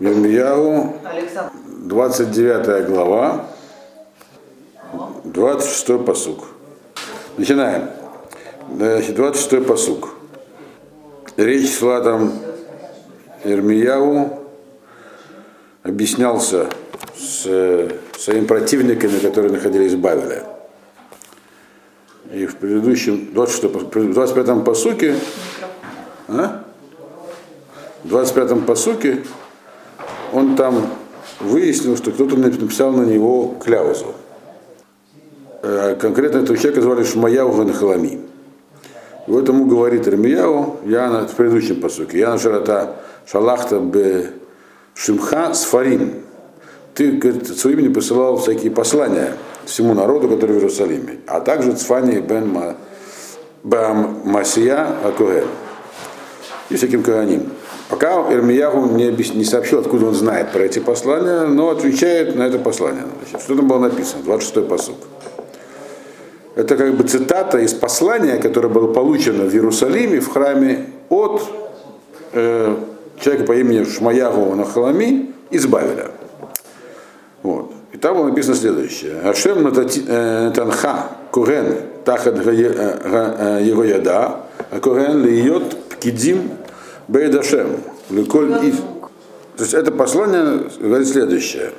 Ирмияу, Александр. 29 глава, 26 посук. Начинаем. Значит, 26 посук. Речь шла там Ирмияу, объяснялся с э, своими противниками, которые находились в Бавеле. И в предыдущем, 26, в 25-м посуке, а? в 25-м посуке он там выяснил, что кто-то написал на него кляузу. Э, Конкретно этого человека звали Шмаяу Ганхалами. И вот ему говорит Ирмияу, я на, в предыдущем посуке, я на широта шалахта б шимха сфарим. Ты, говорит, своим имени посылал всякие послания всему народу, который в Иерусалиме, а также Цфани бен Ма, Бам Масия Акуген и всяким Каганим. Пока Ирмиягу не, не сообщил, откуда он знает про эти послания, но отвечает на это послание. Значит, что там было написано? 26-й посуд. Это как бы цитата из послания, которое было получено в Иерусалиме, в храме, от э, человека по имени Шмаягу Нахалами из Бавеля. Вот. И там было написано следующее. Ашем э, танха курен тахат его яда, а курен льет пкидим бейдашем. Ликоль ив. То есть это послание говорит следующее.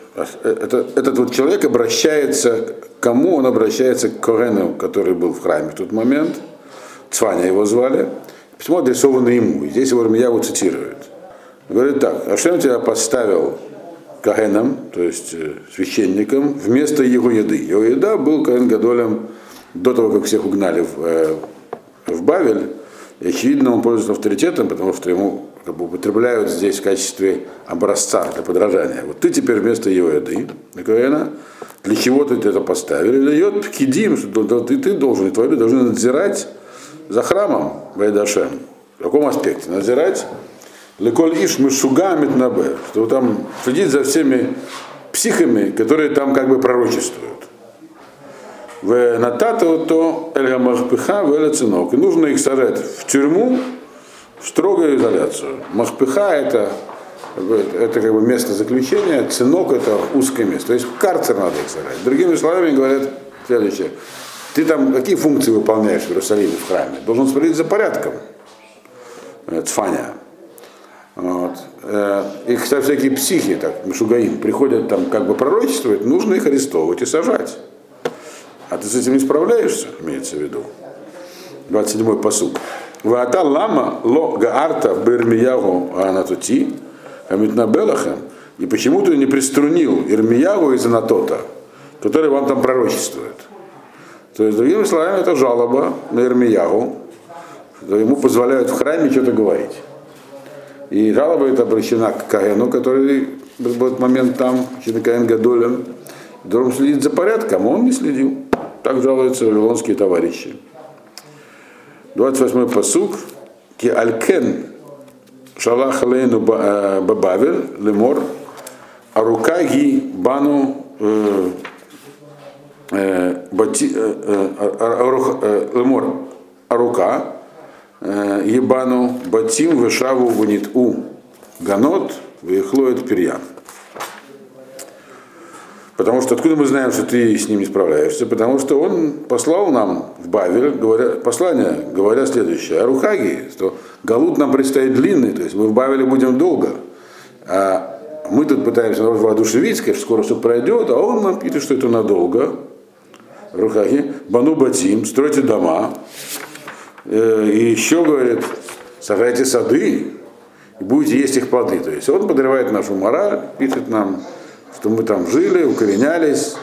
Это, этот вот человек обращается к кому? Он обращается к Корену, который был в храме в тот момент. Цваня его звали. Письмо адресовано ему. И здесь его Ирмияву цитирует. Говорит так. Ашем тебя поставил Каэном, то есть э, священником, вместо его еды. Его еда был Каэн Гадолем до того, как всех угнали в, э, в Бавель. Очевидно, он пользуется авторитетом, потому что ему как бы, употребляют здесь в качестве образца для подражания. Вот ты теперь вместо его еды, Каэна, для чего ты это поставили? Дает пкидим, что да, ты, ты должен, и твои люди должны надзирать за храмом Байдашем. В каком аспекте? Надзирать Леколь иш мишуга митнабе, что там следить за всеми психами, которые там как бы пророчествуют. В натата то эльгамахпиха в цинок. И нужно их сажать в тюрьму, в строгую изоляцию. Махпиха это, это как бы место заключения, цинок это узкое место. То есть в карцер надо их сажать. Другими словами говорят следующее. Ты там какие функции выполняешь в Иерусалиме, в храме? Должен смотреть за порядком. Цфаня. Вот. И, кстати, всякие психи, так, Мишугаим, приходят там как бы пророчествовать, нужно их арестовывать и сажать. А ты с этим не справляешься, имеется в виду. 27-й посуд. Ваата лама ло гаарта бирмиягу анатути амитнабелахем. И почему ты не приструнил Ирмиягу из Анатота, который вам там пророчествует? То есть, другими словами, это жалоба на Ирмиягу, что ему позволяют в храме что-то говорить. И жалоба эта обращена к Каину, который в этот момент там, Каин Гадолем, должен следить за порядком, а он не следил. Так жалуются вавилонские товарищи. 28-й посук. Ки алькен шалах лейну бабавель лемор арука ги бану бати лемор арука Ебану Батим Вышаву Ванит У Ганот Вехлоет Перьян. Потому что откуда мы знаем, что ты с ним не справляешься? Потому что он послал нам в Бавель говоря, послание, говоря следующее. Арухаги, что Галут нам предстоит длинный, то есть мы в Бавеле будем долго. А мы тут пытаемся народ воодушевить, что скоро все пройдет, а он нам пишет, что это надолго. Рухаги, Бану Батим, стройте дома, и еще, говорит, сажайте сады и будете есть их плоды. То есть он подрывает нашу мораль, пишет нам, что мы там жили, укоренялись,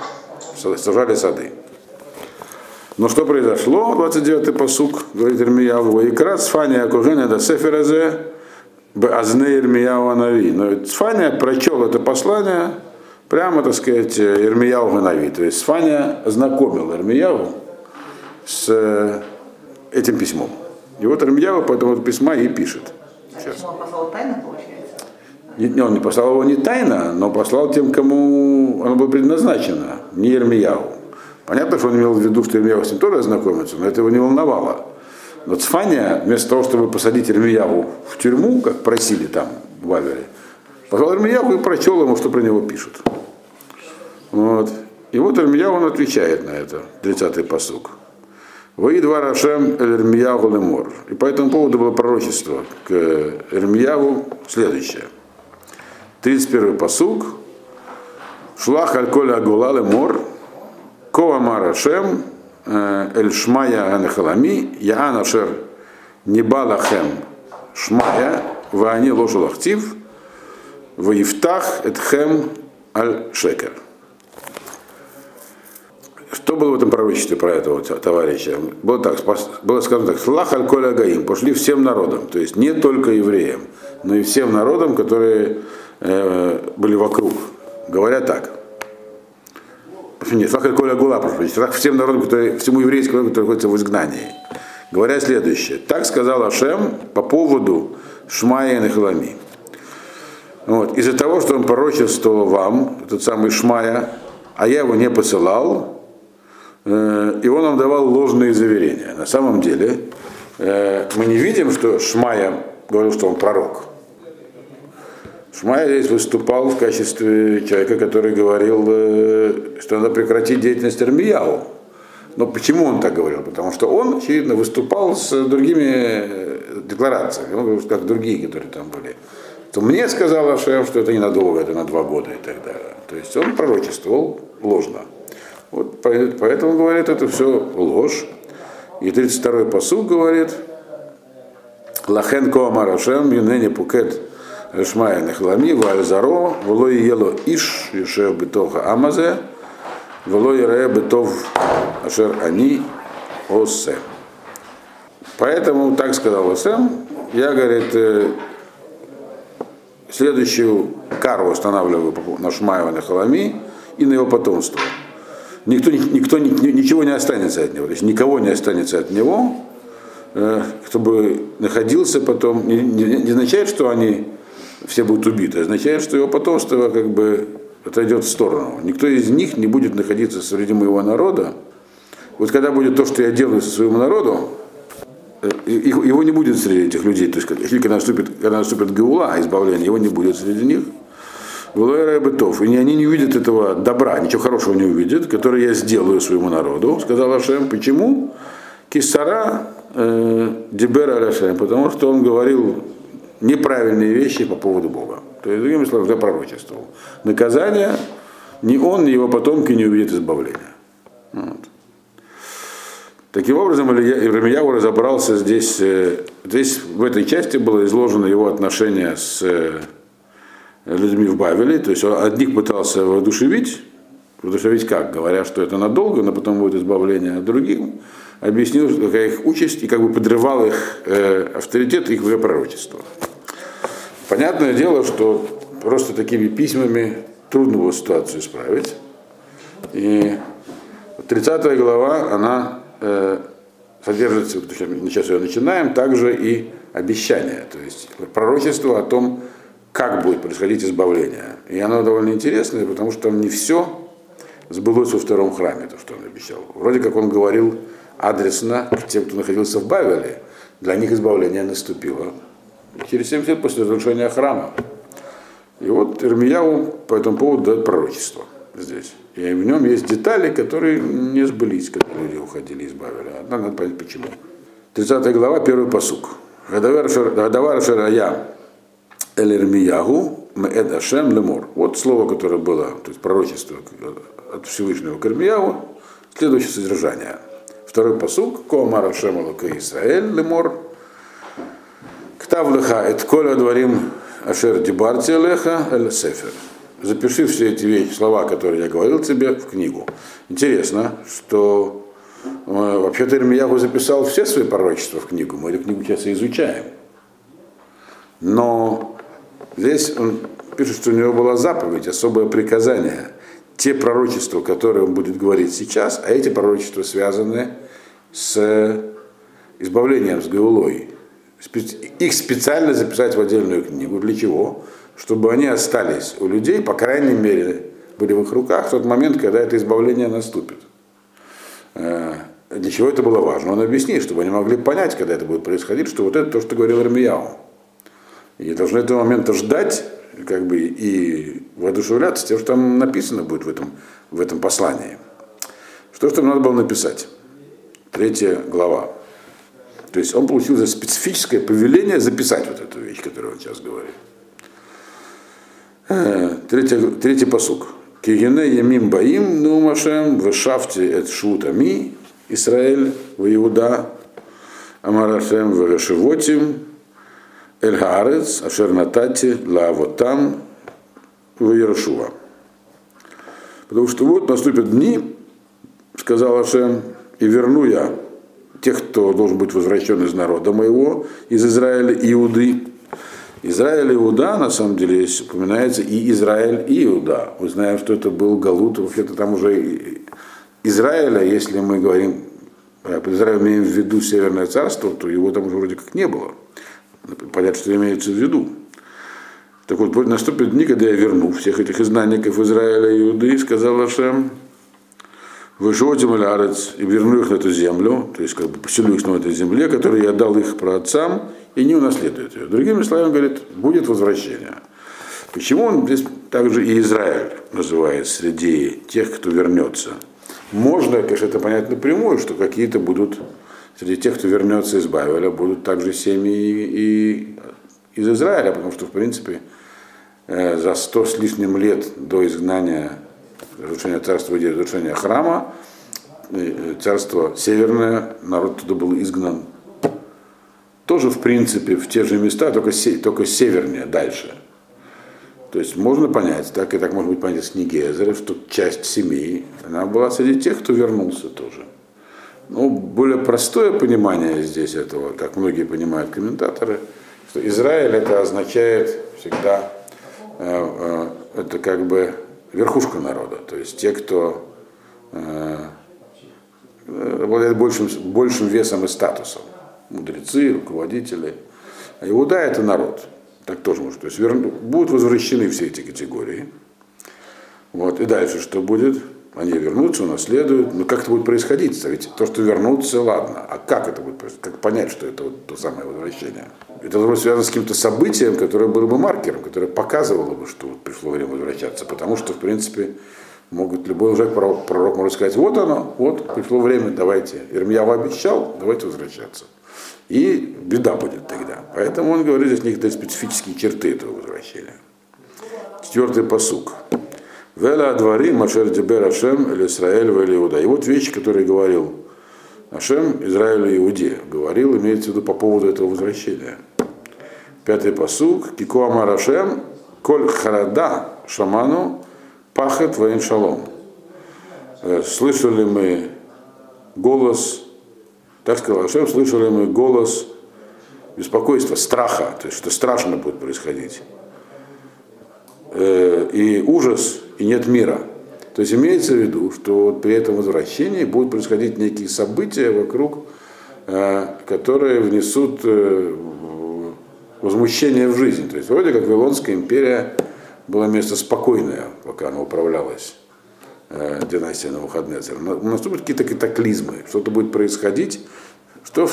сажали сады. Но что произошло? 29-й посук, говорит Ирмияву, и крас Фания Акуженя до Сеферазе, Азне Ирмияу Анави. Но Сфания прочел это послание прямо, так сказать, Ирмияу Анави. То есть Сфания ознакомил Ирмияву с этим письмом. И вот Рамьява по этому письма и пишет. Сейчас. Он послал тайно, получается? Не, он не послал его не тайно, но послал тем, кому оно было предназначено, не Ермияу. Понятно, что он имел в виду, что Ермияу с ним тоже ознакомится, но это его не волновало. Но Цфания, вместо того, чтобы посадить Ермияву в тюрьму, как просили там в Вавиле, Позвал Ирмияху и прочел ему, что про него пишут. Вот. И вот Ирмияу он отвечает на это, 30-й посук. Вои два Рашем Ирмияу Лемор. И по этому поводу было пророчество к Ирмияву следующее. 31-й посук. Шлах Аль-Коля Агула Лемор. Коамар Рашем Эль Шмая Анахалами. Яан Ашер Нибалахем Шмая. Ваани Ложулахтив. Ваифтах Этхем Аль Шекер. Что было в этом пророчестве про этого товарища? Было так, было сказано так, слах аль коля гаим, пошли всем народам, то есть не только евреям, но и всем народам, которые э, были вокруг. Говоря так. Нет, слах аль коля гула, прошу слах всем народам, которые, всему еврейскому народу, который находится в изгнании. Говоря следующее. Так сказал Ашем по поводу Шмая и Нахалами. Вот. Из-за того, что он пророчествовал вам, этот самый Шмая, а я его не посылал, э, и он нам давал ложные заверения. На самом деле, э, мы не видим, что Шмая говорил, что он пророк. Шмая здесь выступал в качестве человека, который говорил, э, что надо прекратить деятельность Армияу. Но почему он так говорил? Потому что он, очевидно, выступал с другими декларациями, ну, как другие, которые там были. То мне сказал Ашем, что это ненадолго, это на два года и так далее. То есть он пророчествовал ложно. Вот поэтому говорит, это все ложь. И 32-й посуд говорит, Лахен Коамар Ашем, Юнени Пукет Решмая Нехлами, Вальзаро, Волой Ело Иш, Ешев Бетоха Амазе, Волой Ре Бетов Ашер Ани Осе. Поэтому так сказал Осем, я, говорит, следующую кару устанавливаю на Шмаева на Халами и на его потомство. Никто, никто, ничего не останется от него, то есть никого не останется от него, э, кто бы находился потом, не, не, не означает, что они все будут убиты, означает, что его потомство как бы отойдет в сторону. Никто из них не будет находиться среди моего народа. Вот когда будет то, что я делаю со своим народом, его не будет среди этих людей. То есть, когда наступит, когда наступит Гаула, избавление, его не будет среди них. Валуэра Бетов. И они не увидят этого добра, ничего хорошего не увидят, который я сделаю своему народу, сказал Ашем. Почему? Кисара э, Дибера Алашем, потому что он говорил неправильные вещи по поводу Бога. То есть, другими словами, я пророчествовал. Наказание ни он, ни его потомки не увидят избавления. Вот. Таким образом, Ирмияу разобрался здесь, э, здесь в этой части было изложено его отношение с э, людьми в Бавеле, то есть он одних пытался воодушевить, воодушевить как, говоря, что это надолго, но потом будет избавление, от других объяснил, какая их участь, и как бы подрывал их э, авторитет, их пророчество. Понятное дело, что просто такими письмами трудно было ситуацию исправить. И 30 глава, она э, содержится, сейчас ее начинаем, также и обещание, то есть пророчество о том, как будет происходить избавление. И оно довольно интересное, потому что там не все сбылось во втором храме, то, что он обещал. Вроде как он говорил адресно к тем, кто находился в Бавеле, для них избавление наступило через 70 лет после разрушения храма. И вот Ирмияу по этому поводу дает пророчество здесь. И в нем есть детали, которые не сбылись, когда люди уходили из Бавеля. Однако надо понять почему. 30 глава, первый посук. Гадавар Шарая Эль-Ирмиягу Меэд Ашем Лемор. Вот слово, которое было, то есть пророчество от Всевышнего к Ирмиягу, следующее содержание. Второй посук. Коамар Ашем Алука Исраэль Лемор. Ктав леха эт коля дворим ашер дибарти леха эль сефер запиши все эти вещи, слова, которые я говорил тебе, в книгу. Интересно, что э, вообще-то Ирмияху записал все свои пророчества в книгу. Мы эту книгу сейчас и изучаем. Но здесь он пишет, что у него была заповедь, особое приказание. Те пророчества, которые он будет говорить сейчас, а эти пророчества связаны с избавлением с Гаулой. Их специально записать в отдельную книгу. Для чего? чтобы они остались у людей, по крайней мере, были в их руках в тот момент, когда это избавление наступит. Э, для чего это было важно? Он объяснит, чтобы они могли понять, когда это будет происходить, что вот это то, что говорил Армияу. И должны этого момента ждать, как бы и воодушевляться тем, что там написано будет в этом, в этом послании. Что же там надо было написать? Третья глава. То есть он получил за специфическое повеление записать вот эту вещь, которую он сейчас говорит. Э, третий, третий посук. Кигене ямим баим нумашем вешафте эт шутами Израиль в Иуда Амарашем в Решевотим Эль Хаарец Ашер Натати Лавотам в Иерошуа. Потому что вот наступят дни, сказал Ашем, и верну я тех, кто должен быть возвращен из народа моего, из Израиля Иуды. Израиль Иуда, на самом деле, здесь упоминается и Израиль и Иуда. Мы знаем, что это был Галут, вообще-то там уже Израиля, если мы говорим, э, под Израилем имеем в виду Северное царство, то его там уже вроде как не было. Понятно, что имеется в виду. Так вот, наступят дни, когда я верну всех этих изгнанников Израиля и Иуды, сказал Ашем, Вышотим Алярец и верну их на эту землю, то есть как бы поселю их на этой земле, которую я дал их праотцам, и не унаследуют ее. Другими словами, говорит, будет возвращение. Почему он здесь также и Израиль называет среди тех, кто вернется? Можно, конечно, это понять напрямую, что какие-то будут, среди тех, кто вернется из Бавеля, будут также семьи и из Израиля, потому что, в принципе, э, за сто с лишним лет до изгнания разрушения царства и разрушения храма, э, царство северное, народ туда был изгнан тоже, в принципе, в те же места, только, только севернее, дальше. То есть можно понять, так и так может быть понять из книги Эзера, что часть семьи, она была среди тех, кто вернулся тоже. Ну, более простое понимание здесь этого, как многие понимают комментаторы, что Израиль это означает всегда, э, э, это как бы верхушка народа, то есть те, кто э, обладает большим, большим весом и статусом, мудрецы, руководители. А Иуда это народ, так тоже может. То есть верну, будут возвращены все эти категории. Вот. И дальше что будет? Они вернутся, унаследуют. Но как это будет происходить? Ведь то, что вернутся, ладно. А как это будет происходить? Как понять, что это вот то самое возвращение? Это должно быть связано с каким-то событием, которое было бы маркером, которое показывало бы, что вот пришло время возвращаться. Потому что, в принципе, могут любой уже пророк, пророк может сказать, вот оно, вот, пришло время, давайте. Ирмиява обещал, давайте возвращаться. И беда будет тогда. Поэтому он говорит здесь некоторые специфические черты этого возвращения. Четвертый посук. Вела дворы Машер Дебер Ашем или Израиль в Иуда. И вот вещи, которые говорил Ашем Израилю и Иуде. Говорил, имеется в виду по поводу этого возвращения. Пятый посук. Кику Амар Ашем, Коль Харада Шаману, Пахет Ваин Шалом. Э, слышали мы голос, так сказал Ашем, слышали мы голос беспокойства, страха, то есть что страшно будет происходить. Э, и ужас, и нет мира. То есть имеется в виду, что вот при этом возвращении будут происходить некие события вокруг, э, которые внесут э, возмущение в жизнь. То есть вроде как Вавилонская империя была место спокойное, пока она управлялась династия Навуходнецера. Наступят какие-то катаклизмы, что-то будет происходить, что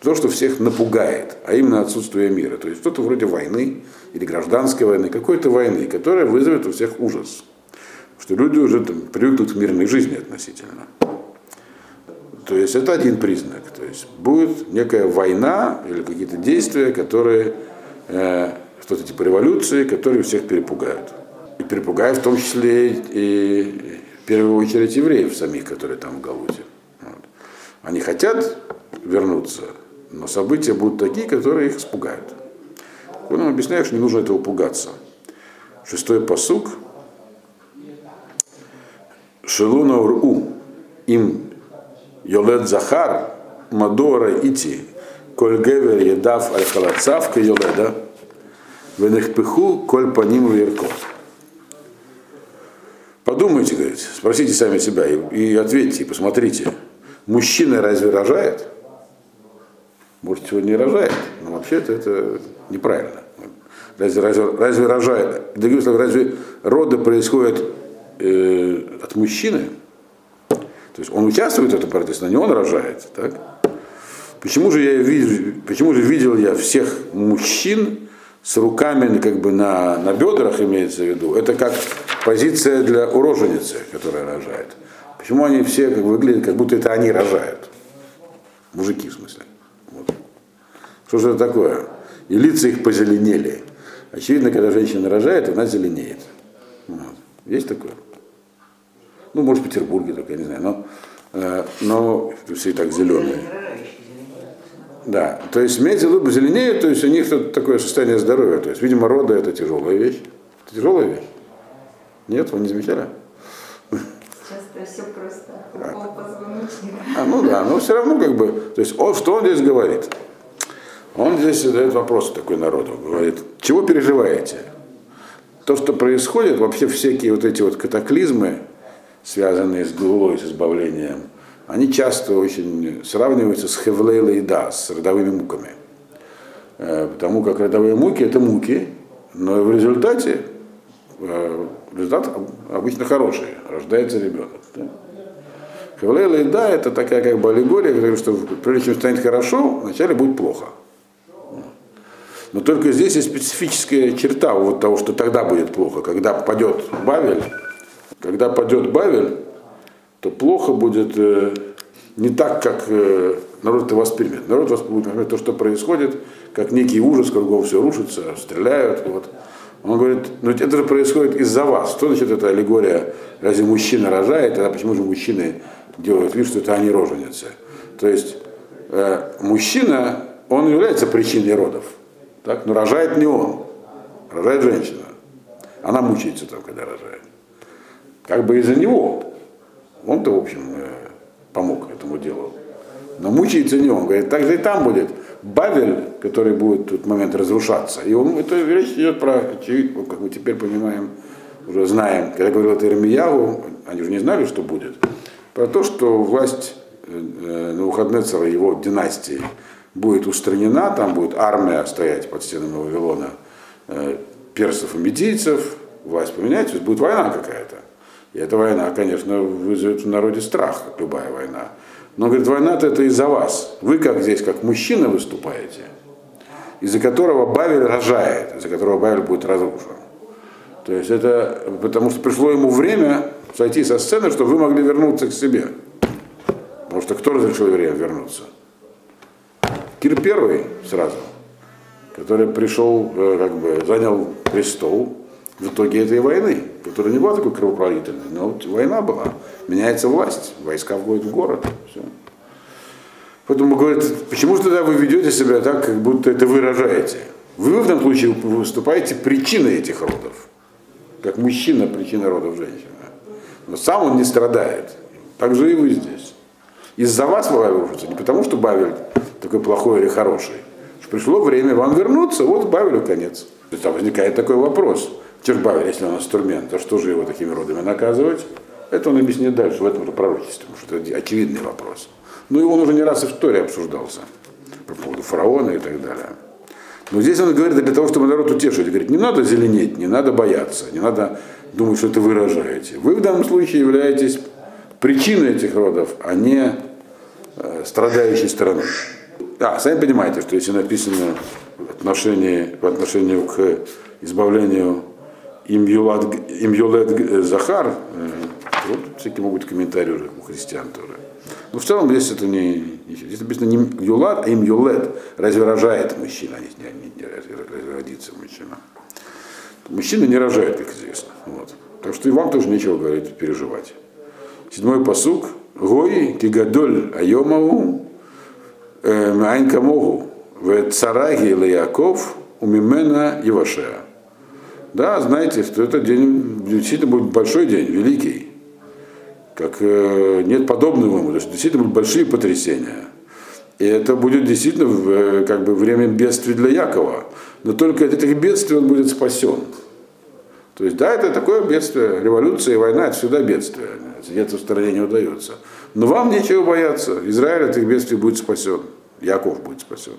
то, что всех напугает, а именно отсутствие мира. То есть что-то вроде войны или гражданской войны, какой-то войны, которая вызовет у всех ужас. Что люди уже там, привыкнут к мирной жизни относительно. То есть это один признак. То есть будет некая война или какие-то действия, которые э, что-то типа революции, которые всех перепугают. И перепугают в том числе и в первую очередь евреев самих, которые там в Галуте. Вот. Они хотят вернуться, но события будут такие, которые их испугают. Он нам объясняет, что не нужно этого пугаться. Шестой посук. Шелуна уру им йолед захар мадора ити коль гевер едав аль халацав ка йоледа венехпиху коль по ним вверков. Подумайте, говорит, спросите сами себя и, и ответьте, и посмотрите. Мужчина разве рожает? Может, сегодня не рожает, но вообще-то это неправильно. Разве, разве, разве рожает, разве роды происходят э, от мужчины? То есть он участвует в этом процессе, но не он рожает. Так? Почему же я видел, почему же видел я всех мужчин с руками как бы на, на бедрах имеется в виду, это как позиция для уроженицы, которая рожает. Почему они все как выглядят, как будто это они рожают? Мужики, в смысле. Вот. Что же это такое? И лица их позеленели. Очевидно, когда женщина рожает, она зеленеет. Вот. Есть такое? Ну, может, в Петербурге только, я не знаю. Но, э, но все и так зеленые. Да, то есть имеется в виду зеленеют, то есть у них тут такое состояние здоровья. То есть, видимо, рода это тяжелая вещь. Это тяжелая вещь. Нет, вы не замечали? Сейчас все просто. А, ну да, но все равно как бы, то есть он, что он здесь говорит? Он здесь задает вопрос такой народу, говорит, чего переживаете? То, что происходит, вообще всякие вот эти вот катаклизмы, связанные с головой, с избавлением, они часто очень сравниваются с хевлейла и да, с родовыми муками. Э, потому как родовые муки это муки, но в результате э, результат обычно хороший, рождается ребенок. Да? Хевлейла и да, это такая как бы аллегория, что прежде чем станет хорошо, вначале будет плохо. Но только здесь есть специфическая черта вот того, что тогда будет плохо, когда падет Бавель, когда падет Бавель, то плохо будет э, не так, как э, народ это воспримет. Народ воспримет то, что происходит, как некий ужас, кругом все рушится, стреляют. Вот. Он говорит, ну это же происходит из-за вас. Что значит эта аллегория? Разве мужчина рожает, а почему же мужчины делают вид, что это они роженицы? То есть э, мужчина, он является причиной родов. Так? Но рожает не он, рожает женщина. Она мучается там, когда рожает. Как бы из-за него. Он-то, в общем, э, помог этому делу. Но мучается не он. Говорит, так же и там будет Бавель, который будет в тот момент разрушаться. И он, это речь идет про, как мы теперь понимаем, уже знаем, когда говорил это Ирмиягу, они же не знали, что будет, про то, что власть э, э, Навуходнецера, его династии, будет устранена, там будет армия стоять под стенами Вавилона, персов и медийцев, власть поменяется, будет война какая-то. И эта война, конечно, вызовет в народе страх, как любая война. Но, говорит, война-то это из-за вас. Вы как здесь, как мужчина выступаете, из-за которого Бавель рожает, из-за которого Бавель будет разрушен. То есть это потому что пришло ему время сойти со сцены, чтобы вы могли вернуться к себе. Потому что кто разрешил евреям вернуться? Кир первый сразу, который пришел, э, как бы занял престол, в итоге этой войны, которая не была такой кровопролитной, но вот война была, меняется власть, войска входят в город, все. Поэтому говорят, почему же тогда вы ведете себя так, как будто это вы рожаете? Вы в этом случае выступаете причиной этих родов, как мужчина причина родов женщины. Но сам он не страдает. Так же и вы здесь. Из-за вас Бавель рушится, не потому что Бавель такой плохой или хороший. Пришло время вам вернуться, вот Бавелю конец. То там возникает такой вопрос. Тербавер, если он инструмент, то что же его такими родами наказывать? Это он объяснит дальше, в этом же пророчестве, потому что это очевидный вопрос. Ну и он уже не раз и в Торе обсуждался по поводу фараона и так далее. Но здесь он говорит для того, чтобы народ утешить. Говорит, не надо зеленеть, не надо бояться, не надо думать, что это вы рожаете. Вы в данном случае являетесь причиной этих родов, а не э, страдающей стороной. Да, сами понимаете, что если написано в отношении, по отношению к избавлению Имьюлет Захар, э, вот всякие могут комментарии у христиан тоже. Но в целом здесь это не, здесь написано не Юлад, а Имьюлет. Разве рожает мужчина, а не, не, не разве родится мужчина. Мужчина не рожает, как известно. Вот. Так что и вам тоже нечего говорить, переживать. Седьмой посук. Гой кигадоль айомау э, майн камогу в цараги Яков умимена Ивашеа. Да, знаете, что этот день действительно будет большой день, великий. Как э, нет подобного ему, то есть действительно будут большие потрясения. И это будет действительно э, как бы время бедствий для Якова. Но только от этих бедствий он будет спасен. То есть, да, это такое бедствие, революция и война, это всегда бедствие. Сидеться в стороне не удается. Но вам нечего бояться. Израиль от этих бедствий будет спасен. Яков будет спасен.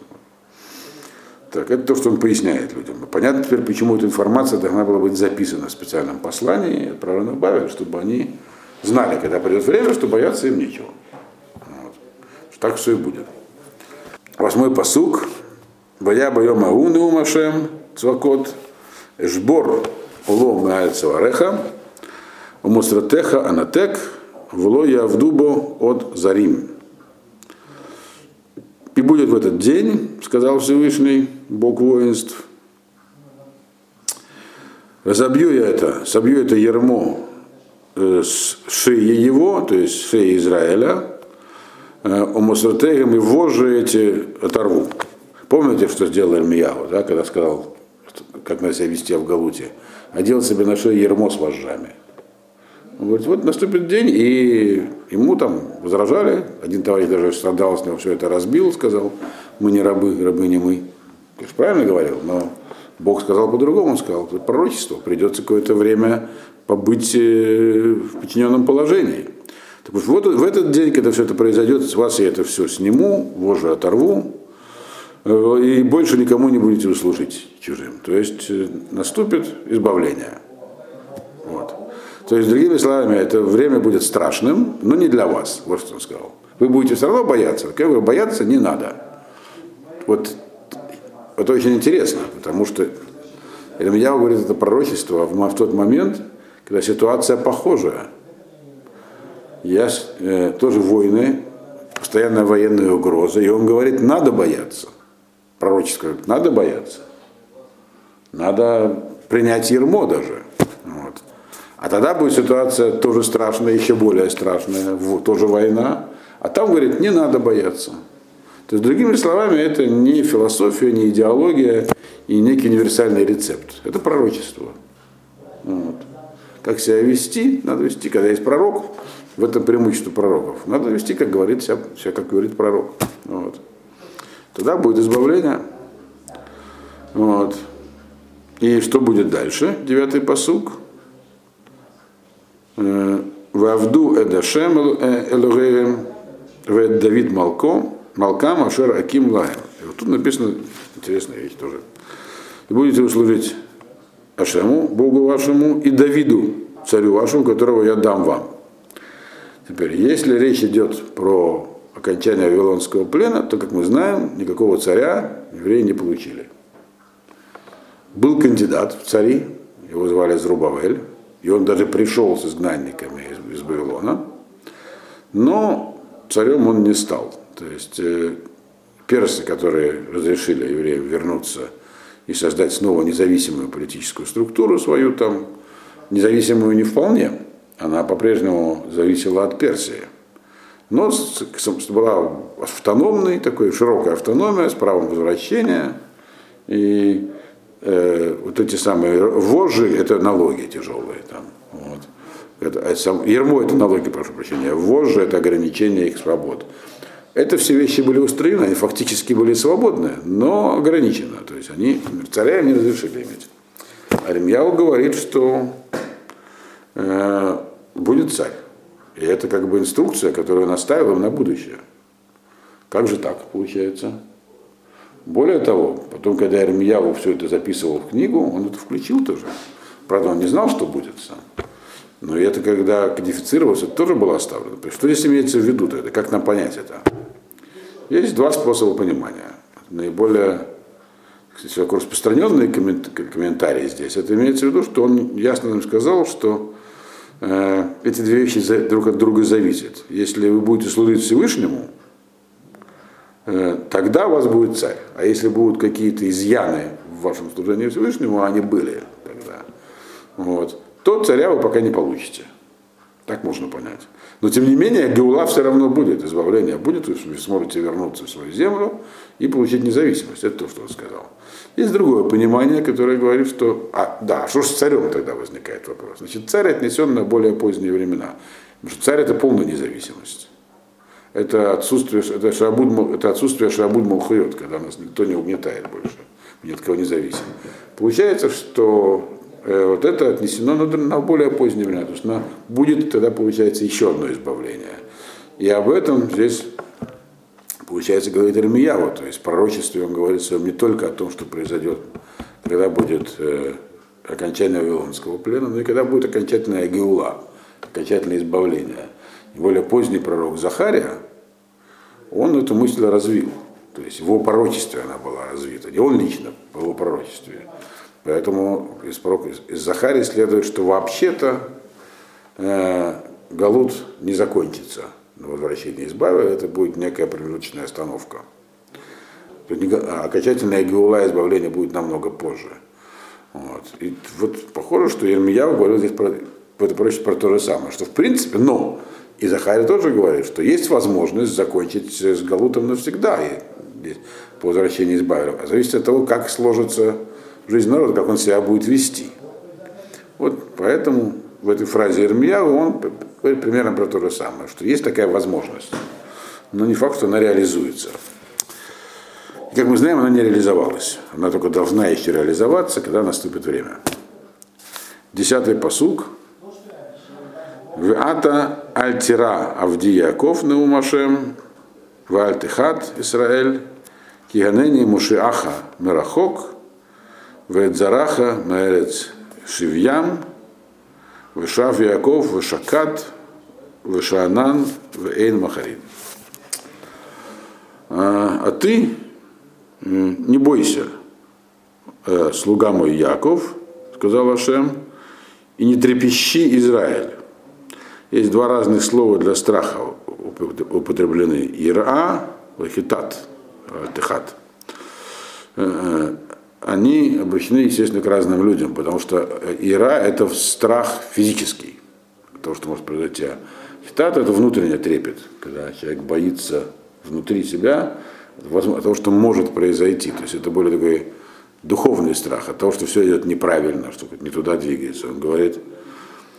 Так, это то, что он поясняет людям. Понятно теперь, почему эта информация должна была быть записана в специальном послании отправлена в Бавель, чтобы они знали, когда придет время, что бояться им нечего. Вот. Так все и будет. Восьмой посук. Боя боем ауны умашем, цвакот, жбор улом альцевареха, умостратеха анатек, вло явдубо от зарим. И будет в этот день, сказал Всевышний, Бог воинств, разобью я это, собью это ермо э, с шеи его, то есть шеи Израиля, омосратегам и вожжи эти оторву. Помните, что сделал Ирмияу, да, когда сказал, как надо себя вести в Галуте? Одел себе на шею ермо с вожжами. Он говорит, вот наступит день, и ему там возражали. Один товарищ даже страдал с него, все это разбил, сказал, мы не рабы, рабы не мы. Же правильно говорил, но Бог сказал по-другому, он сказал, это пророчество, придется какое-то время побыть э, в подчиненном положении. Так вот, вот в этот день, когда все это произойдет, с вас я это все сниму, вожжи оторву, э, и больше никому не будете услужить чужим. То есть э, наступит избавление. Вот. То есть, другими словами, это время будет страшным, но не для вас, вот что он сказал. Вы будете все равно бояться, как вы бояться не надо. Вот это очень интересно, потому что Илья говорит это пророчество в тот момент, когда ситуация похожая. Есть э, тоже войны, постоянная военная угроза, и он говорит, надо бояться. Пророчество говорит, надо бояться. Надо принять ермо даже. Вот. А тогда будет ситуация тоже страшная, еще более страшная, тоже война. А там, говорит, не надо бояться. То есть, другими словами, это не философия, не идеология и некий универсальный рецепт. Это пророчество. Вот. Как себя вести, надо вести, когда есть пророк, в этом преимущество пророков. Надо вести, как говорит себя, себя как говорит пророк. Вот. Тогда будет избавление. Вот. И что будет дальше? Девятый посук. Э, Вавду Эдашем Элогеем Вед Давид Малко Малкам Ашер Аким Лаем. И вот тут написано интересная вещь тоже. И будете вы служить Ашему, Богу вашему, и Давиду, царю вашему, которого я дам вам. Теперь, если речь идет про окончание Вавилонского плена, то, как мы знаем, никакого царя евреи не получили. Был кандидат в цари, его звали Зрубавель, и он даже пришел с изгнанниками из, из Вавилона, но царем он не стал. То есть э, персы, которые разрешили евреям вернуться и создать снова независимую политическую структуру свою там, независимую не вполне, она по-прежнему зависела от Персии. Но была автономной, такой широкая автономия с правом возвращения. И э, вот эти самые вожжи, это налоги тяжелые там. Вот. Это, это сам, ермо это налоги, прошу прощения. Вожжи это ограничение их свобод. Это все вещи были устроены, они фактически были свободны, но ограничено. То есть они царя не разрешили иметь. Аримьяу говорит, что э, будет царь. И это как бы инструкция, которую наставил на будущее. Как же так получается? Более того, потом, когда Ирмияву все это записывал в книгу, он это включил тоже. Правда, он не знал, что будет сам. Но это когда кодифицировалось, это тоже было оставлено. Что здесь имеется в виду тогда? Как нам понять это? Есть два способа понимания. Наиболее кстати, распространенный комментарий здесь. Это имеется в виду, что он ясно нам сказал, что Э, эти две вещи друг от друга зависят. Если вы будете служить Всевышнему, э, тогда у вас будет царь. А если будут какие-то изъяны в вашем служении Всевышнему, а они были тогда, вот, то царя вы пока не получите. Так можно понять. Но тем не менее, Геула все равно будет, избавление будет, вы сможете вернуться в свою землю и получить независимость. Это то, что он сказал. Есть другое понимание, которое говорит, что, а, да, что же с царем тогда возникает вопрос? Значит, царь отнесен на более поздние времена. Потому что царь это полная независимость. Это отсутствие, это, шабуд, это отсутствие шабуд Малхует, когда нас никто не угнетает больше, ни от кого не зависим. Получается, что вот это отнесено на, на более поздние времена. То есть на, будет тогда, получается, еще одно избавление. И об этом здесь получается, говорит Ирмияву, то есть пророчестве он говорит своем не только о том, что произойдет, когда будет э, окончание Вавилонского плена, но и когда будет окончательная Геула, окончательное избавление. И более поздний пророк Захария, он эту мысль развил. То есть его пророчестве она была развита. Не он лично, в его пророчестве. Поэтому из, пророка, из Захарии следует, что вообще-то э, Галут не закончится на возвращении из Бавеля, это будет некая промежуточная остановка. А окончательная Геула избавления будет намного позже. Вот. И вот похоже, что Ермияу говорил здесь про, про то же самое, что в принципе, но и Захария тоже говорит, что есть возможность закончить с Галутом навсегда и, по возвращении из Бавеля. А зависит от того, как сложится жизнь народа, как он себя будет вести. Вот поэтому в этой фразе Ирмияу он говорит примерно про то же самое, что есть такая возможность, но не факт, что она реализуется. Как мы знаем, она не реализовалась. Она только должна еще реализоваться, когда наступит время. Десятый посук. Вата альтира Авди Яков Неумашем, Вальтихат Исраэль, Киганени Мушиаха Мерахок, Ведзараха Мерец Шивьям, Вешав Яков, Вешакат, Вешаанан, Вейн Махарин. А, ты не бойся, э, слуга мой Яков, сказал Ашем, и не трепещи Израиль. Есть два разных слова для страха употреблены. Ира, хитат, техат. Э, они обращены, естественно, к разным людям, потому что ира – это страх физический, то, что может произойти. А хитат – это внутренний трепет, когда человек боится внутри себя того, что может произойти. То есть это более такой духовный страх от того, что все идет неправильно, что не туда двигается. Он говорит,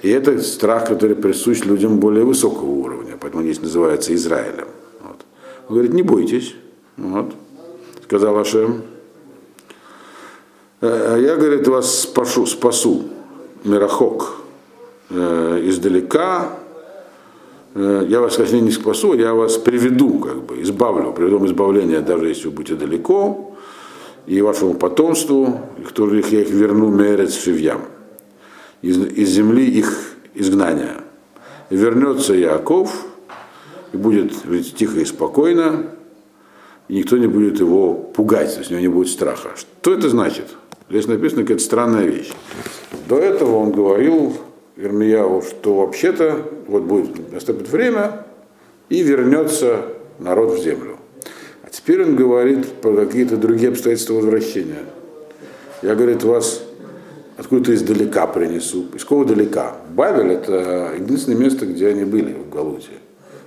и это страх, который присущ людям более высокого уровня, поэтому здесь называется Израилем. Вот. Он говорит, не бойтесь, вот, сказал Ашем. «Э, я, говорит, вас спашу, спасу, Мирахок, э, издалека, Э, я вас, конечно, не спасу, я вас приведу, как бы, избавлю, приведу избавление, даже если вы будете далеко, и вашему потомству, которых я их верну мерец шивьям, из, из земли их изгнания. И вернется Яков, и будет жить тихо и спокойно, и никто не будет его пугать, то есть у него не будет страха. Что это значит? Здесь написано какая-то странная вещь. До этого он говорил Ирмияу, что вообще-то вот будет наступит время и вернется народ в землю. А теперь он говорит про какие-то другие обстоятельства возвращения. Я, говорит, вас откуда-то издалека принесу. Из кого далека? Бавель это единственное место, где они были в Галуте.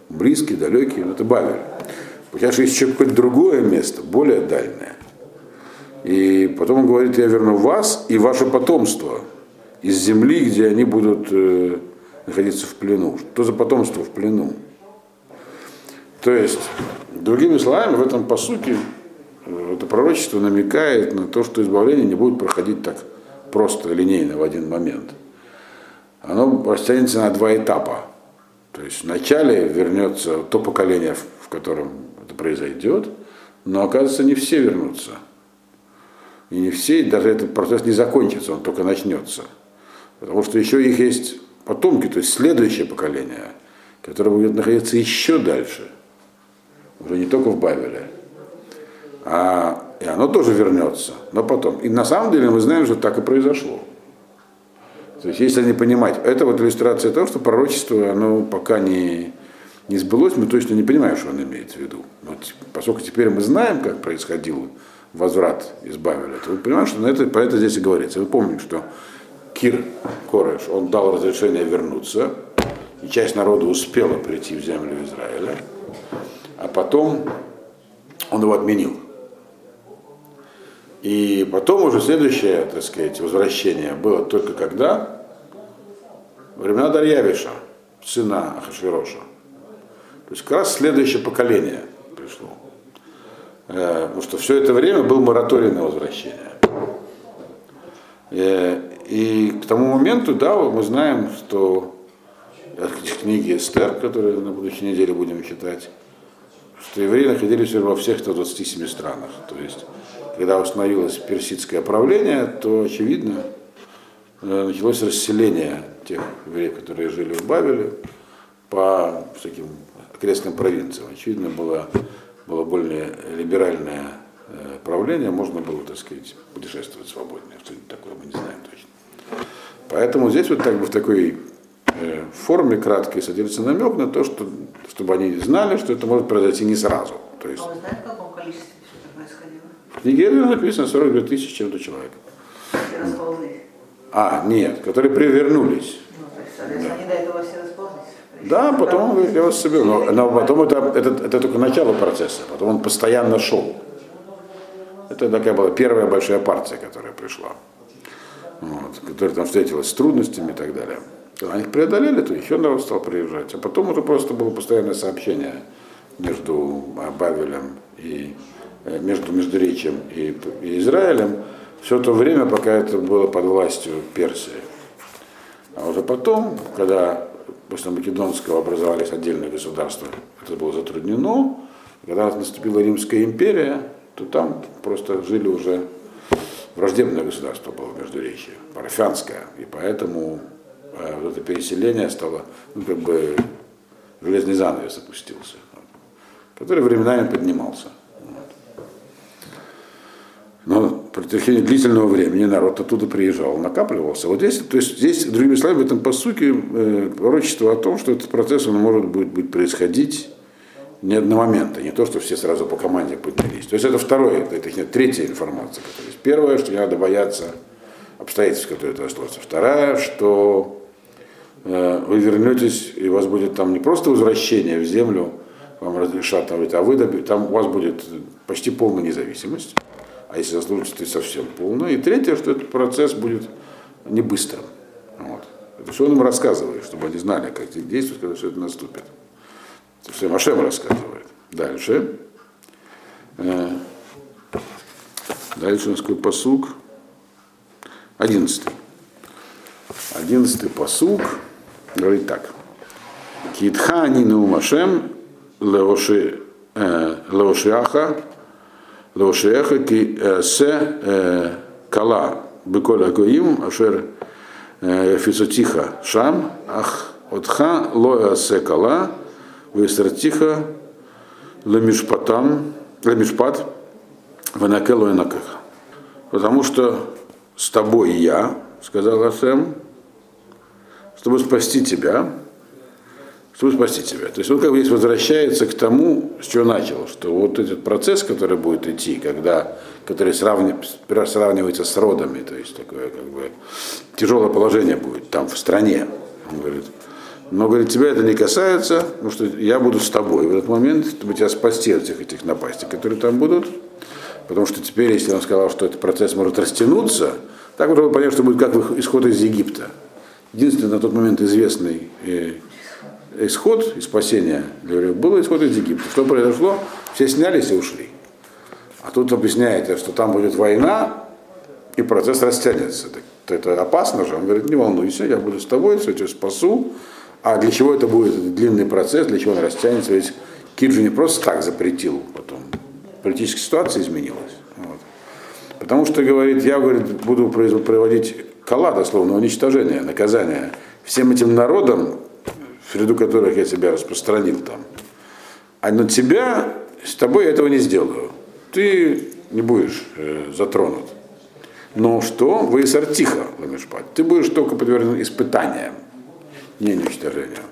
Близкие, далекие, но это Бавель. Потому что есть еще какое-то другое место, более дальнее. И потом он говорит, я верну вас и ваше потомство из земли, где они будут э, находиться в плену. Что за потомство в плену? То есть, другими словами, в этом по сути это пророчество намекает на то, что избавление не будет проходить так просто, линейно в один момент. Оно растянется на два этапа. То есть вначале вернется то поколение, в котором произойдет, но оказывается не все вернутся. И не все, даже этот процесс не закончится, он только начнется. Потому что еще их есть потомки, то есть следующее поколение, которое будет находиться еще дальше. Уже не только в Бавеле. А, и оно тоже вернется, но потом. И на самом деле мы знаем, что так и произошло. То есть, если не понимать, это вот иллюстрация того, что пророчество, оно пока не, не сбылось, мы точно не понимаем, что он имеет в виду. Вот, поскольку теперь мы знаем, как происходил возврат из Бавеля, то вы понимаете, что на это, про это здесь и говорится. Вы помните, что Кир Кореш, он дал разрешение вернуться, и часть народа успела прийти в землю Израиля, а потом он его отменил. И потом уже следующее, так сказать, возвращение было только когда? Времена Дарьявиша, сына Ахашвироша. То есть как раз следующее поколение пришло. Э, потому что все это время был мораторий на возвращение. Э, и к тому моменту, да, мы знаем, что в книге Эстер, которую на будущей неделе будем читать, что евреи находились во всех 127 странах. То есть, когда установилось персидское правление, то, очевидно, э, началось расселение тех евреев, которые жили в Бабеле, по всяким окрестным провинциям. Очевидно, было было более либеральное э, правление, можно было, так сказать, путешествовать свободнее. Что это такое, мы не знаем точно. Поэтому здесь вот так бы в такой э, форме краткой содержится намек на то, что, чтобы они знали, что это может произойти не сразу. То есть, А вы знаете, в каком количестве все это происходило? в Нигерии написано 42 тысячи чем-то человек. А, нет, которые привернулись. Ну, то есть, соответственно, они до этого все. Да, потом он я вас соберу. Но, но потом это, это, это только начало процесса. Потом он постоянно шел. Это такая была первая большая партия, которая пришла. Вот, которая там встретилась с трудностями и так далее. Когда они их преодолели, то еще народ стал приезжать. А потом уже просто было постоянное сообщение между Бавелем и э, между Междуречием и, и Израилем все то время, пока это было под властью Персии. А уже потом, когда после Македонского образовались отдельные государства, это было затруднено. Когда наступила Римская империя, то там просто жили уже враждебное государство было Междуречье, парфянское. И поэтому э, вот это переселение стало, ну, как бы, железный занавес опустился, который временами поднимался. Но при течение длительного времени народ оттуда приезжал, накапливался. Вот здесь, то есть здесь, другими словами, в этом посуке э, пророчество о том, что этот процесс он может будет, будет происходить не одномоментно, не то, что все сразу по команде поднялись. То есть это второе, это, это третья информация. Которая есть. Первое, что не надо бояться обстоятельств, которые сложатся. Вторая, что э, вы вернетесь, и у вас будет там не просто возвращение в землю, вам разрешат там, а вы там у вас будет почти полная независимость а если заслужите, то совсем полно. И третье, что этот процесс будет не быстрым. Вот. Это все он им рассказывает, чтобы они знали, как действовать, когда все это наступит. Это все Машем рассказывает. Дальше. Э, Дальше у нас какой посук. Одиннадцатый. Одиннадцатый посук говорит так. Китха нину Машем леоши Лошеха ки се кала. Беколя гоим ашер фисотиха шам ах отха лоя се кала. Висартиха лемишпатам лемишпат. Ванакелу инакеха. Потому что с тобой я, сказал Асем, чтобы спасти тебя, чтобы спасти тебя. То есть он как бы здесь возвращается к тому, с чего начал, что вот этот процесс, который будет идти, когда, который сравни, сравнивается с родами, то есть такое как бы тяжелое положение будет там в стране. Он говорит, но говорит, тебя это не касается, потому что я буду с тобой в этот момент, чтобы тебя спасти от всех этих напастей, которые там будут. Потому что теперь, если он сказал, что этот процесс может растянуться, так можно понять, что будет как исход из Египта. Единственный на тот момент известный исход и спасение для евреев был исход из Египта. Что произошло? Все снялись и ушли. А тут объясняете, что там будет война, и процесс растянется. Так, это опасно же. Он говорит, не волнуйся, я буду с тобой, все тебя спасу. А для чего это будет длинный процесс, для чего он растянется? Ведь Кир же не просто так запретил потом. Политическая ситуация изменилась. Вот. Потому что, говорит, я говорит, буду проводить кала, дословно, уничтожение, наказание всем этим народам, в ряду которых я тебя распространил там. А на тебя, с тобой я этого не сделаю. Ты не будешь э, затронут. Но что? Вы сортиха, ламешпат. Ты будешь только подвержен испытаниям, не уничтожению.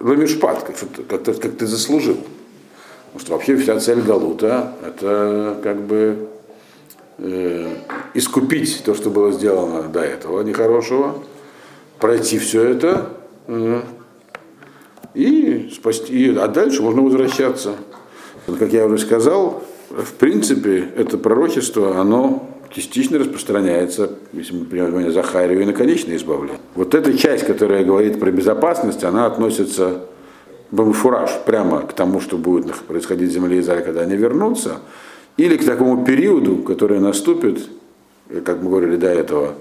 Ламешпат, как, как, как ты заслужил. Потому что вообще вся цель Галута это как бы э, искупить то, что было сделано до этого нехорошего, пройти все это, э, и спасти, а дальше можно возвращаться. Как я уже сказал, в принципе, это пророчество, оно частично распространяется, если мы принимаем Захарию и на конечное избавление. Вот эта часть, которая говорит про безопасность, она относится фураж прямо к тому, что будет происходить в земле Израиля, когда они вернутся, или к такому периоду, который наступит, как мы говорили до этого,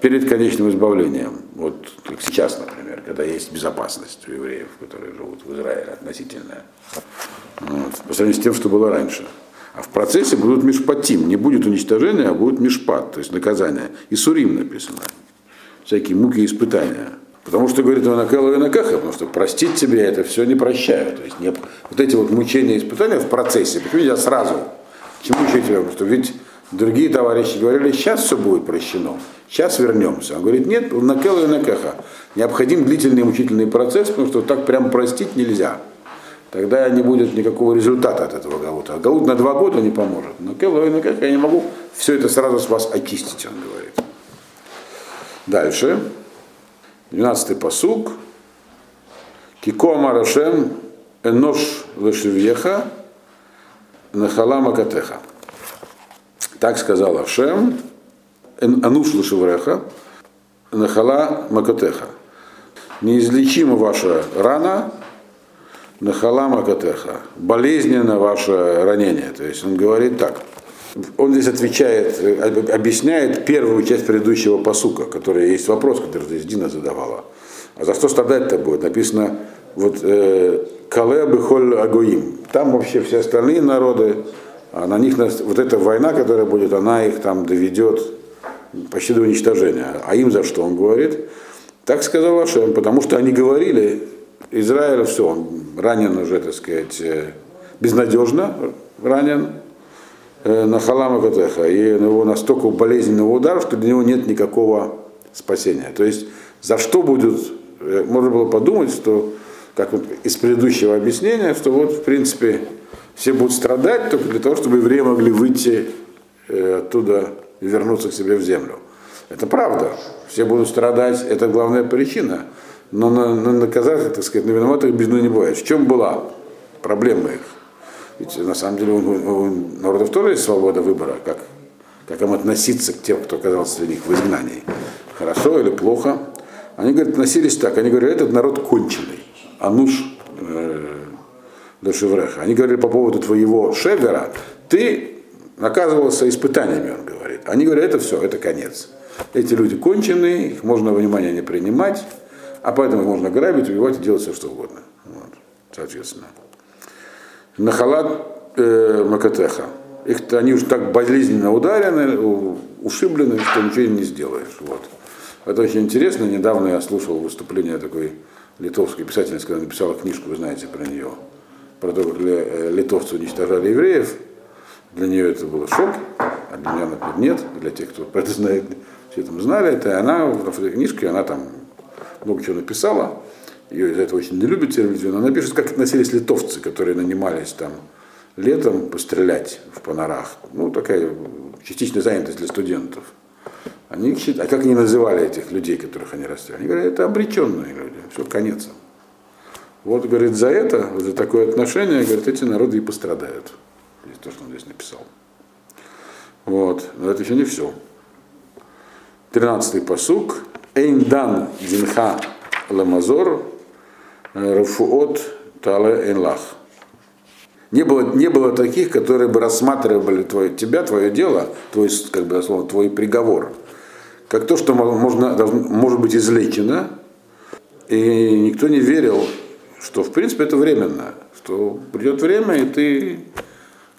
перед конечным избавлением. Вот как сейчас, например, когда есть безопасность у евреев, которые живут в Израиле относительная. Вот, по сравнению с тем, что было раньше. А в процессе будут мишпатим. Не будет уничтожения, а будет мишпат, то есть наказание. И сурим написано. Всякие муки и испытания. Потому что говорит он Акелу и Накаха, потому что простить тебе это все не прощаю. То есть не, вот эти вот мучения и испытания в процессе, почему нельзя сразу? К чему еще? Потому что ведь другие товарищи говорили, сейчас все будет прощено, сейчас вернемся. Он говорит, нет, Накелу и Накаха. Необходим длительный мучительный процесс, потому что так прям простить нельзя. Тогда не будет никакого результата от этого галута. Галут на два года не поможет. Но Келло и Накаха я не могу все это сразу с вас очистить, он говорит. Дальше. 12-й посуг. Кико Марашем Энош Лешевьеха Нахала Макатеха. Так сказал Ашем, Ануш Лешевреха Нахала Макатеха. Неизлечима ваша рана, Нахала Макатеха. Болезненно ваше ранение. То есть он говорит так. Он здесь отвечает, объясняет первую часть предыдущего посука, который есть вопрос, который здесь Дина задавала. А за что страдать-то будет? Написано вот э, Кале Бехоль Агоим. Там вообще все остальные народы, на них вот эта война, которая будет, она их там доведет почти до уничтожения. А им за что он говорит? Так сказал Ашем, потому что они говорили, Израиль все, он ранен уже, так сказать, э, безнадежно ранен, Э, на Халама Катеха, и на него настолько болезненный удар, что для него нет никакого спасения. То есть за что будет, э, можно было подумать, что, как вот из предыдущего объяснения, что вот в принципе все будут страдать только для того, чтобы евреи могли выйти э, оттуда и вернуться к себе в землю. Это правда. Все будут страдать, это главная причина. Но на, на наказать, так сказать, на виноватых бездну не бывает. В чем была проблема их? Ведь на самом деле у, у народов тоже есть свобода выбора, как, как им относиться к тем, кто оказался среди них в изгнании. Хорошо или плохо. Они говорят, относились так. Они говорят, этот народ конченый. Ануш э, Дошевреха. Они говорили по поводу твоего шегера, ты наказывался испытаниями, он говорит. Они говорят, это все, это конец. Эти люди конченые, их можно внимания не принимать, а поэтому их можно грабить, убивать и делать все, что угодно. Вот, соответственно. Нахалат э, Макатеха. Их они уже так болезненно ударены, ушиблены, что ничего не сделаешь. Вот. Это очень интересно. Недавно я слушал выступление такой литовской писательницы, когда написала книжку, вы знаете про нее, про то, как э, литовцы уничтожали евреев. Для нее это было шок, а для меня, например, нет. Для тех, кто про это знает, все там знали это. И она в этой книжке, она там много чего написала ее из-за этого очень не любит телевизию, она пишет, как относились литовцы, которые нанимались там летом пострелять в панорах. Ну, такая частичная занятость для студентов. Они а как они называли этих людей, которых они расстреляли? Они говорят, это обреченные люди, все, конец. Вот, говорит, за это, за такое отношение, говорит, эти народы и пострадают. То, что он здесь написал. Вот, но это еще не все. Тринадцатый посук. Эйндан динха ламазор Рафуот Тале Энлах. Не было, не было таких, которые бы рассматривали твое, тебя, твое дело, твой, как бы, словно, твой приговор, как то, что можно, должно, может быть излечено, и никто не верил, что в принципе это временно, что придет время, и ты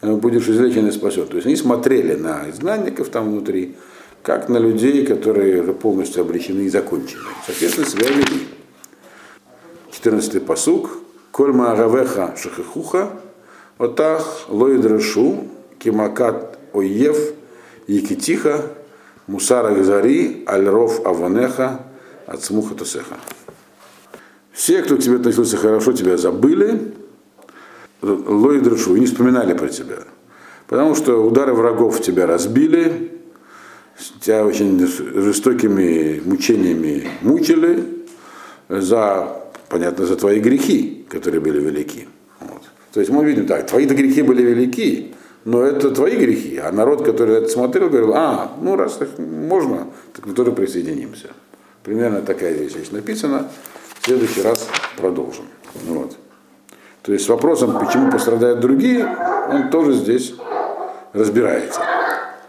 э, будешь излечен и спасен. То есть они смотрели на изгнанников там внутри, как на людей, которые полностью обречены и закончены. Соответственно, себя вели. 14 посук. Кольма агавеха шахихуха, отах лоидрашу, кимакат оев, якитиха, мусара газари, альров аванеха, от смуха тосеха. Все, кто к тебе относился хорошо, тебя забыли, лоидрашу, и не вспоминали про тебя. Потому что удары врагов тебя разбили, тебя очень жестокими мучениями мучили за понятно, за твои грехи, которые были велики. Вот. То есть мы видим так, твои грехи были велики, но это твои грехи. А народ, который это смотрел, говорил, а, ну раз так можно, так мы тоже присоединимся. Примерно такая вещь здесь написана. Следующий раз продолжим. Вот. То есть с вопросом, почему пострадают другие, он тоже здесь разбирается.